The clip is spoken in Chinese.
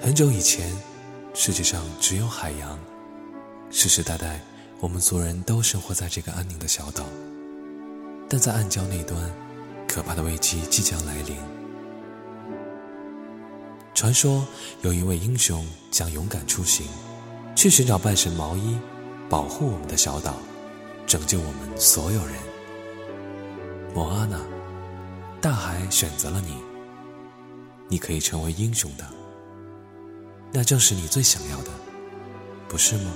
很久以前，世界上只有海洋，世世代代我们族人都生活在这个安宁的小岛。但在暗礁那端，可怕的危机即将来临。传说有一位英雄将勇敢出行，去寻找半神毛衣，保护我们的小岛，拯救我们所有人。莫阿娜，大海选择了你，你可以成为英雄的。那正是你最想要的，不是吗？